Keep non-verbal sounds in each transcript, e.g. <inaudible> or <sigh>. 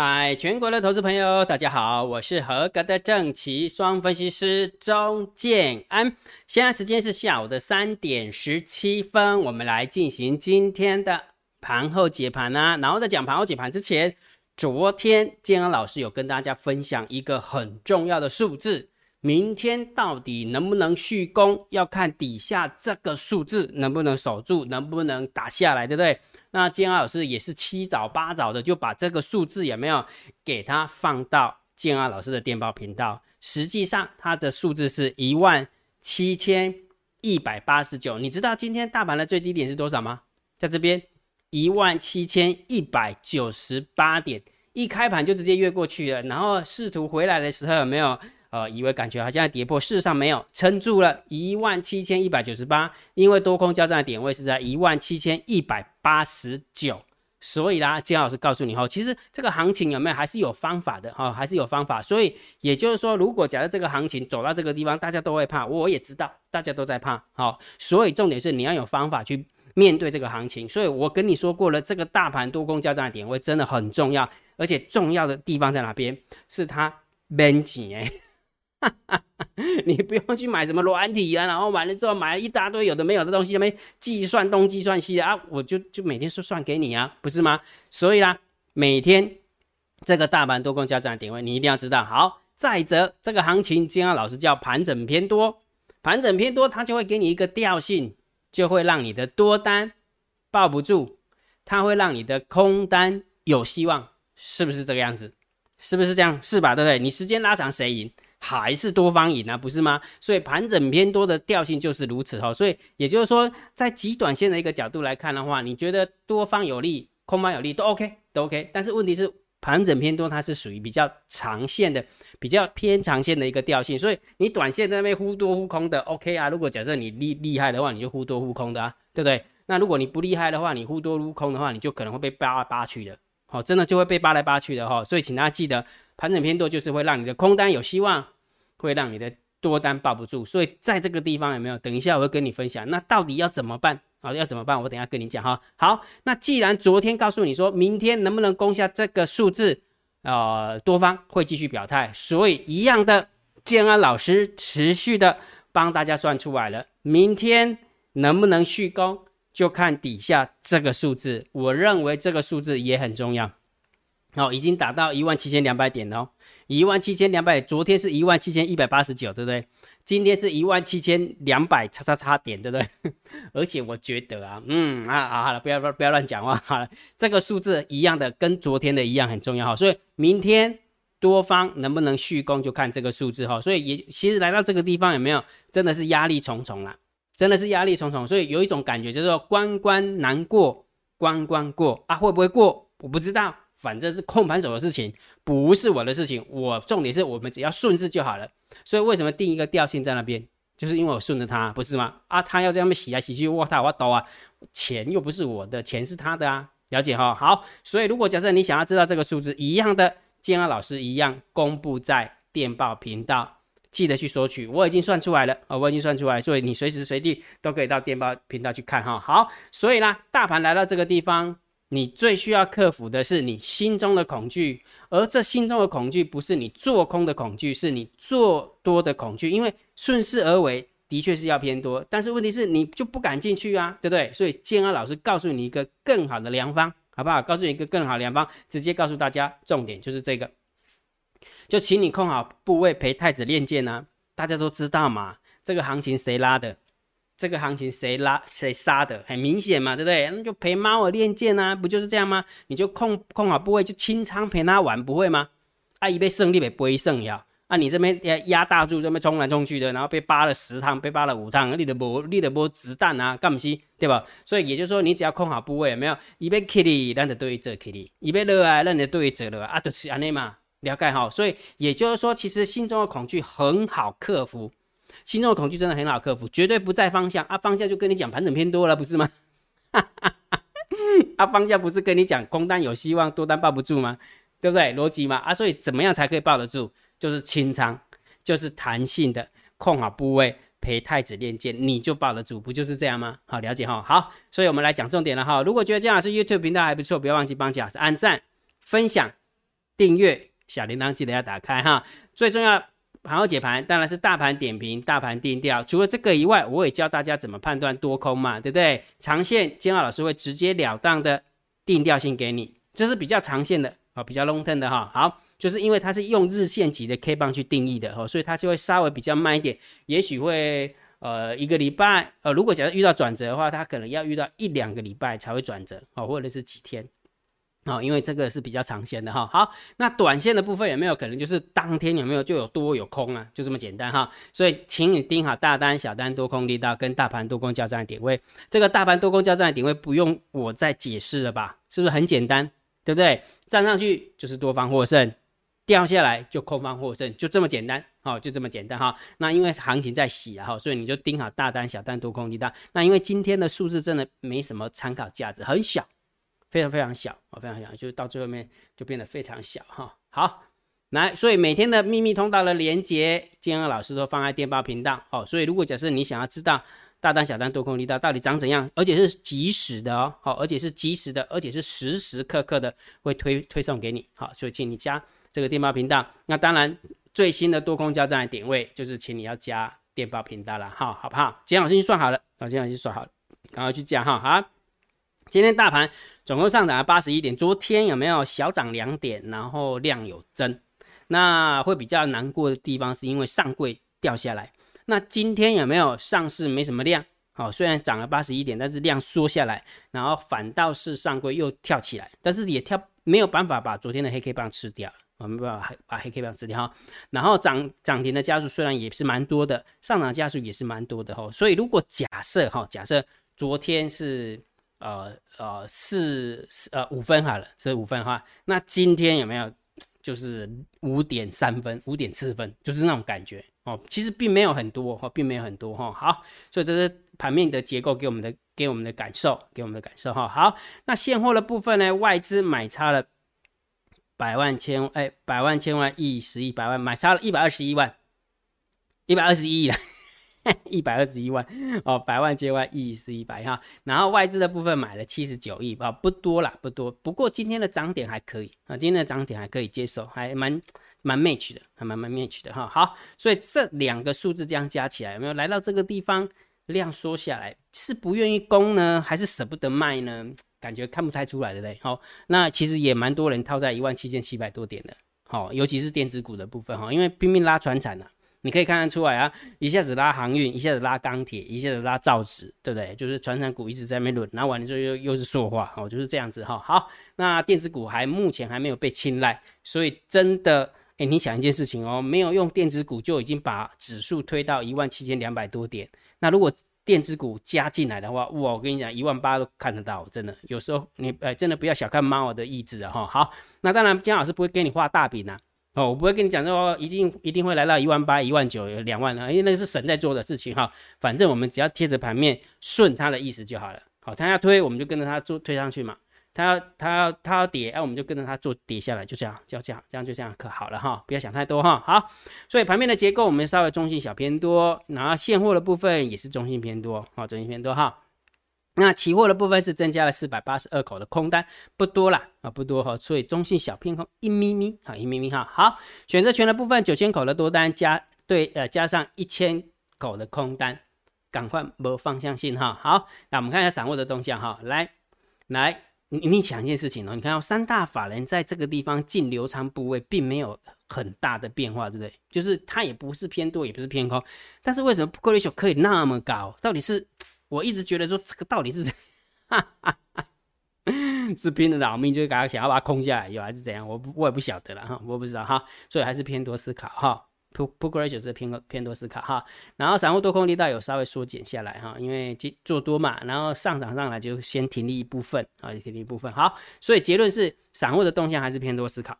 嗨，全国的投资朋友，大家好，我是合格的正奇双分析师钟建安。现在时间是下午的三点十七分，我们来进行今天的盘后解盘啊。然后在讲盘后解盘之前，昨天建安老师有跟大家分享一个很重要的数字。明天到底能不能续攻，要看底下这个数字能不能守住，能不能打下来，对不对？那建安老师也是七早八早的就把这个数字有没有给他放到建安老师的电报频道？实际上，它的数字是一万七千一百八十九。你知道今天大盘的最低点是多少吗？在这边一万七千一百九十八点，一开盘就直接越过去了，然后试图回来的时候有没有？呃，以为感觉好像在跌破，事实上没有撑住了，一万七千一百九十八，因为多空交战的点位是在一万七千一百八十九，所以啦，金老师告诉你后，其实这个行情有没有还是有方法的哈，还是有方法，所以也就是说，如果假设这个行情走到这个地方，大家都会怕，我也知道大家都在怕，好，所以重点是你要有方法去面对这个行情，所以我跟你说过了，这个大盘多空交战的点位真的很重要，而且重要的地方在哪边？是它闷紧哎。哈哈，你不用去买什么软体啊，然后完了之后买了一大堆有的没有的东西，那边计算东计算西的啊，我就就每天说算给你啊，不是吗？所以啦，每天这个大盘多空交战的点位，你一定要知道。好，再者这个行情，金安老师叫盘整偏多，盘整偏多，它就会给你一个调性，就会让你的多单抱不住，它会让你的空单有希望，是不是这个样子？是不是这样？是吧？对不对？你时间拉长，谁赢？还是多方赢啊，不是吗？所以盘整偏多的调性就是如此哈。所以也就是说，在极短线的一个角度来看的话，你觉得多方有利，空方有利都 OK，都 OK。但是问题是盘整偏多，它是属于比较长线的、比较偏长线的一个调性。所以你短线在那边忽多忽空的 OK 啊。如果假设你厉厉害的话，你就忽多忽空的啊，对不对？那如果你不厉害的话，你忽多忽空的话，你就可能会被扒来扒去的。好，真的就会被扒来扒去的哈，所以请大家记得，盘整偏多就是会让你的空单有希望，会让你的多单抱不住。所以在这个地方有没有？等一下我会跟你分享，那到底要怎么办？好，要怎么办？我等下跟你讲哈。好，那既然昨天告诉你说明天能不能攻下这个数字，呃，多方会继续表态，所以一样的，建安老师持续的帮大家算出来了，明天能不能续攻？就看底下这个数字，我认为这个数字也很重要。哦，已经达到一万七千两百点哦，一万七千两百，昨天是一万七千一百八十九，对不对？今天是一万七千两百叉叉叉点，对不对？<laughs> 而且我觉得啊，嗯啊啊，好了，不要不要乱讲话，好了，这个数字一样的，跟昨天的一样很重要哈。所以明天多方能不能续攻，就看这个数字哈。所以也其实来到这个地方有没有，真的是压力重重啦。真的是压力重重，所以有一种感觉，就是说关关难过关关过啊，会不会过我不知道，反正是控盘手的事情，不是我的事情。我重点是我们只要顺势就好了。所以为什么定一个调性在那边，就是因为我顺着他，不是吗？啊，他要这样洗来洗去，我他我刀啊，钱又不是我的，钱是他的啊，了解哈？好，所以如果假设你想要知道这个数字一样的，建安老师一样公布在电报频道。记得去索取，我已经算出来了啊，我已经算出来，所以你随时随地都可以到电报频道去看哈。好，所以呢，大盘来到这个地方，你最需要克服的是你心中的恐惧，而这心中的恐惧不是你做空的恐惧，是你做多的恐惧，因为顺势而为的确是要偏多，但是问题是你就不敢进去啊，对不对？所以建安老师告诉你一个更好的良方，好不好？告诉你一个更好的良方，直接告诉大家，重点就是这个。就请你控好部位陪太子练剑呢，大家都知道嘛，这个行情谁拉的？这个行情谁拉谁杀的？很明显嘛，对不对？那就陪猫儿练剑啊，不就是这样吗？你就控控好部位，就清仓陪他玩，不会吗？啊，一被胜利被不会胜呀？啊，你这边压压大柱这边冲来冲去的，然后被扒了十趟，被扒了五趟，你的波你的波子弹啊，干不西，对吧？所以也就是说，你只要控好部位，没有？一被 kitty，让的对折 kitty，一被热啊，让的对折了啊，就是安尼嘛。了解哈，所以也就是说，其实心中的恐惧很好克服，心中的恐惧真的很好克服，绝对不在方向啊，方向就跟你讲盘整偏多了，不是吗？<laughs> 啊，方向不是跟你讲空单有希望，多单抱不住吗？对不对？逻辑嘛啊，所以怎么样才可以抱得住？就是清仓，就是弹性的控好部位，陪太子练剑，你就抱得住，不就是这样吗？好，了解哈。好，所以我们来讲重点了哈。如果觉得姜老师 YouTube 频道还不错，不要忘记帮姜老师按赞、分享。订阅，小铃铛记得要打开哈。最重要盘后解盘当然是大盘点评、大盘定调。除了这个以外，我也教大家怎么判断多空嘛，对不对？长线，金浩老师会直截了当的定调性给你，这是比较长线的啊，比较 long term 的哈。好，就是因为它是用日线级的 K 棒去定义的哈，所以它就会稍微比较慢一点，也许会。呃，一个礼拜，呃，如果假设遇到转折的话，它可能要遇到一两个礼拜才会转折，哦，或者是几天，哦，因为这个是比较长线的哈。好，那短线的部分有没有可能就是当天有没有就有多有空啊？就这么简单哈。所以，请你盯好大单、小单、多空力道跟大盘多空交战的点位。这个大盘多空交战的点位不用我再解释了吧？是不是很简单？对不对？站上去就是多方获胜。掉下来就空方获胜，就这么简单，好，就这么简单哈。那因为行情在洗啊，哈，所以你就盯好大单、小单、多空力道。那因为今天的数字真的没什么参考价值，很小，非常非常小，哦，非常小，就是到最后面就变得非常小哈。好，来，所以每天的秘密通道的连接，金二老师都放在电报频道，哦，所以如果假设你想要知道大单、小单、多空力道到底长怎样，而且是及时的哦，好，而且是及时的，而且是时时刻刻的会推推送给你，好，所以请你加。这个电报频道，那当然最新的多空交战的点位，就是请你要加电报频道了，哈，好不好？今天老师已经算好了，啊，今天老师算好了，赶快去加哈，好。今天大盘总共上涨了八十一点，昨天有没有小涨两点，然后量有增？那会比较难过的地方是因为上柜掉下来。那今天有没有上市没什么量？好，虽然涨了八十一点，但是量缩下来，然后反倒是上柜又跳起来，但是也跳没有办法把昨天的黑 K 棒吃掉。我们把黑把黑 K 棒吃掉哈，然后涨涨停的家数虽然也是蛮多的，上涨家数也是蛮多的哈，所以如果假设哈，假设昨天是呃呃四呃五分好了，是五分哈，那今天有没有就是五点三分、五点四分，就是那种感觉哦，其实并没有很多哈，并没有很多哈，好，所以这是盘面的结构给我们的给我们的感受，给我们的感受哈，好，那现货的部分呢，外资买差了。百万千哎，百万千万亿十亿百万买差了一百二十一万，一百二十一亿了，一百二十一万哦，百万千万亿是一百哈，然后外资的部分买了七十九亿啊，不多啦，不多，不过今天的涨点还可以啊，今天的涨点还可以接受，还蛮蛮 match 的，还蛮蛮 match 的哈。好，所以这两个数字这样加起来，有没有来到这个地方量缩下来，是不愿意攻呢，还是舍不得卖呢？感觉看不太出来的嘞，好，那其实也蛮多人套在一万七千七百多点的，好，尤其是电子股的部分哈，因为拼命拉船产呐，你可以看得出来啊，一下子拉航运，一下子拉钢铁，一下子拉造纸，对不对？就是船产股一直在那边轮，然后完了之后又又是塑化，哦，就是这样子哈。好，那电子股还目前还没有被青睐，所以真的，哎，你想一件事情哦，没有用电子股就已经把指数推到一万七千两百多点，那如果电子股加进来的话，哇，我跟你讲，一万八都看得到，真的。有时候你呃，真的不要小看猫的意志啊，哈。好，那当然，姜老师不会给你画大饼呐，哦，我不会跟你讲说一定一定会来到一万八、一万九、两万了，因为那个是神在做的事情哈。反正我们只要贴着盘面顺他的意思就好了。好，他要推，我们就跟着他做推上去嘛。他要他要他要跌，哎，我们就跟着他做跌下来，就这样，就这样，这样就这样可好了哈，不要想太多哈。好，所以盘面的结构我们稍微中性小偏多，然后现货的部分也是中性偏多，好，中性偏多哈。那期货的部分是增加了四百八十二口的空单，不多啦，啊，不多哈，所以中性小偏空一咪咪，好，一咪咪哈。好，选择权的部分九千口的多单加对呃加上一千口的空单，赶快摸方向性哈。好，那我们看一下散户的动向哈，来来。你你想一件事情哦，你看到三大法人在这个地方净流仓部位并没有很大的变化，对不对？就是它也不是偏多，也不是偏空，但是为什么破利率可以那么高？到底是我一直觉得说这个到底是 <laughs> 是拼了老命，就是赶快想要把它空下来，有还是怎样？我不我也不晓得了哈，我不知道哈，所以还是偏多思考哈。Put put ratio 是偏偏多思考哈，然后散户多空力道有稍微缩减下来哈，因为做多嘛，然后上涨上来就先停利一部分啊，停利一部分好，所以结论是散户的动向还是偏多思考，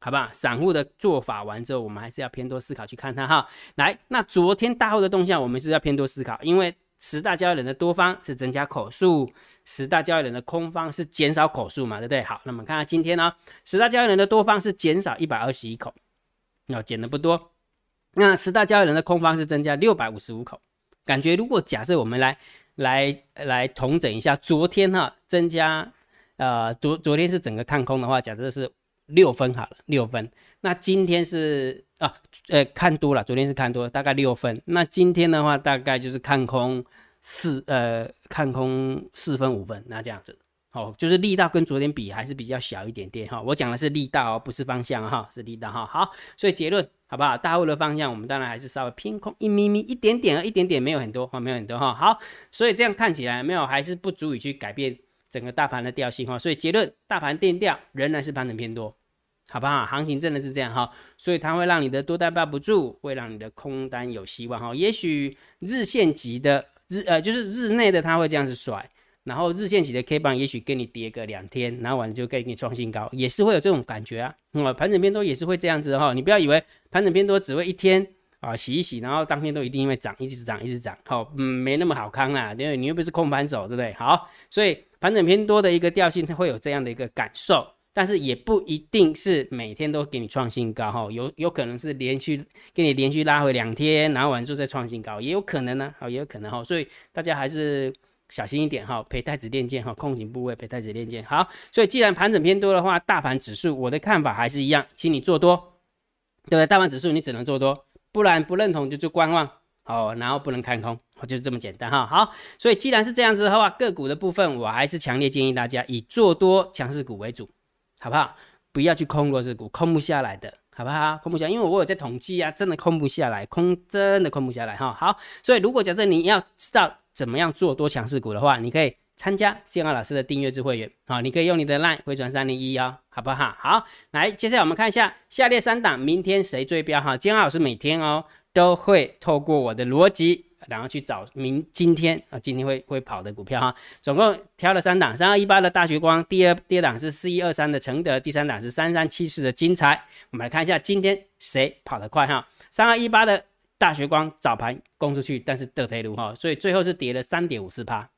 好吧？散户的做法完之后，我们还是要偏多思考去看它哈。来，那昨天大户的动向，我们是要偏多思考，因为十大交易人的多方是增加口数，十大交易人的空方是减少口数嘛，对不对？好，那么看看今天呢，十大交易人的多方是减少一百二十一口，那减的不多。那十大交易人的空方是增加六百五十五口，感觉如果假设我们来来来统整一下，昨天哈增加，呃昨昨天是整个看空的话，假设是六分好了，六分。那今天是啊，呃，看多了，昨天是看多，大概六分。那今天的话，大概就是看空四，呃，看空四分五分，那这样子。哦，就是力道跟昨天比还是比较小一点点哈。我讲的是力道哦，不是方向哈，是力道哈。好，所以结论好不好？大户的方向我们当然还是稍微偏空一咪咪一点点啊，一点点没有很多哈，没有很多哈。好，所以这样看起来没有，还是不足以去改变整个大盘的调性哈。所以结论，大盘定调仍然是盘整偏多，好不好？行情真的是这样哈，所以它会让你的多单抱不住，会让你的空单有希望哈。也许日线级的日呃，就是日内的它会这样子甩。然后日线级的 K 棒也许跟你跌个两天，然后完就给你创新高，也是会有这种感觉啊。嗯，盘整偏多也是会这样子哈，你不要以为盘整偏多只会一天啊洗一洗，然后当天都一定会涨，一直涨一直涨，好，嗯，没那么好康啦，因为你又不是空盘手，对不对？好，所以盘整偏多的一个调性，它会有这样的一个感受，但是也不一定是每天都给你创新高哈，有有可能是连续给你连续拉回两天，然后完之后再创新高，也有可能呢，好，也有可能哈，所以大家还是。小心一点哈，陪太子练剑哈，空警部位陪太子练剑。好，所以既然盘整偏多的话，大盘指数我的看法还是一样，请你做多，对不对？大盘指数你只能做多，不然不认同就做观望哦，然后不能看空，就这么简单哈。好，所以既然是这样子的话，个股的部分我还是强烈建议大家以做多强势股为主，好不好？不要去空弱势股，空不下来的，好不好？空不下，因为我有在统计啊，真的空不下来，空真的空不下来哈。好，所以如果假设你要知道。怎么样做多强势股的话，你可以参加建浩老师的订阅制会员啊，你可以用你的 line 回转三零一哦，好不好？好，来，接下来我们看一下下列三档明天谁追标哈？建浩老师每天哦都会透过我的逻辑，然后去找明今天啊今天会会跑的股票哈，总共挑了三档，三二一八的大学光，第二第二档是四一二三的承德，第三档是三三七四的金财。我们来看一下今天谁跑得快哈？三二一八的。大学光早盘攻出去，但是得退路哈，所以最后是跌了三点五四趴。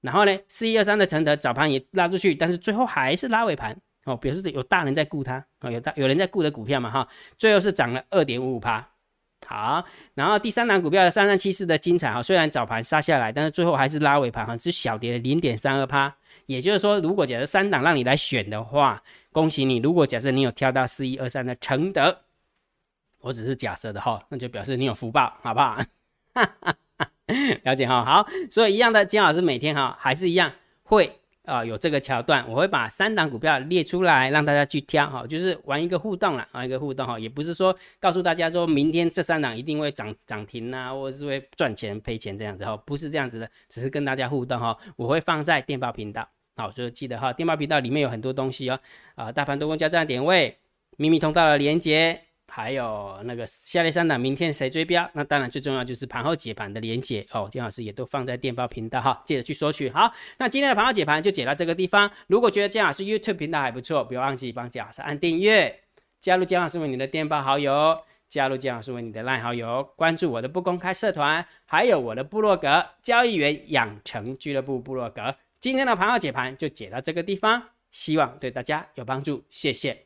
然后呢，四一二三的承德早盘也拉出去，但是最后还是拉尾盘哦，表示有大人在顾它哦，有大有人在顾的股票嘛哈，最后是涨了二点五五趴。好，然后第三档股票的三三七四的精彩哈，虽然早盘杀下来，但是最后还是拉尾盘哈，只小跌了零点三二趴。也就是说，如果假设三档让你来选的话，恭喜你。如果假设你有挑到四一二三的承德。我只是假设的哈，那就表示你有福报，好不好？<laughs> 了解哈，好，所以一样的，金老师每天哈还是一样会啊有这个桥段，我会把三档股票列出来让大家去挑哈，就是玩一个互动了，玩一个互动哈，也不是说告诉大家说明天这三档一定会涨涨停啊，或者是会赚钱赔钱这样子哈，不是这样子的，只是跟大家互动哈，我会放在电报频道，好，所以记得哈，电报频道里面有很多东西哦，啊，大盘多空交战点位，秘密通道的连接。还有那个下列三档，明天谁追标？那当然最重要就是盘后解盘的连接哦。丁老师也都放在电报频道哈，记得去索取。好，那今天的盘后解盘就解到这个地方。如果觉得姜老师 YouTube 频道还不错，不要忘记帮姜老师按订阅，加入姜老师为你的电报好友，加入姜老师为你的赖好友，关注我的不公开社团，还有我的部落格交易员养成俱乐部部落格。今天的盘后解盘就解到这个地方，希望对大家有帮助，谢谢。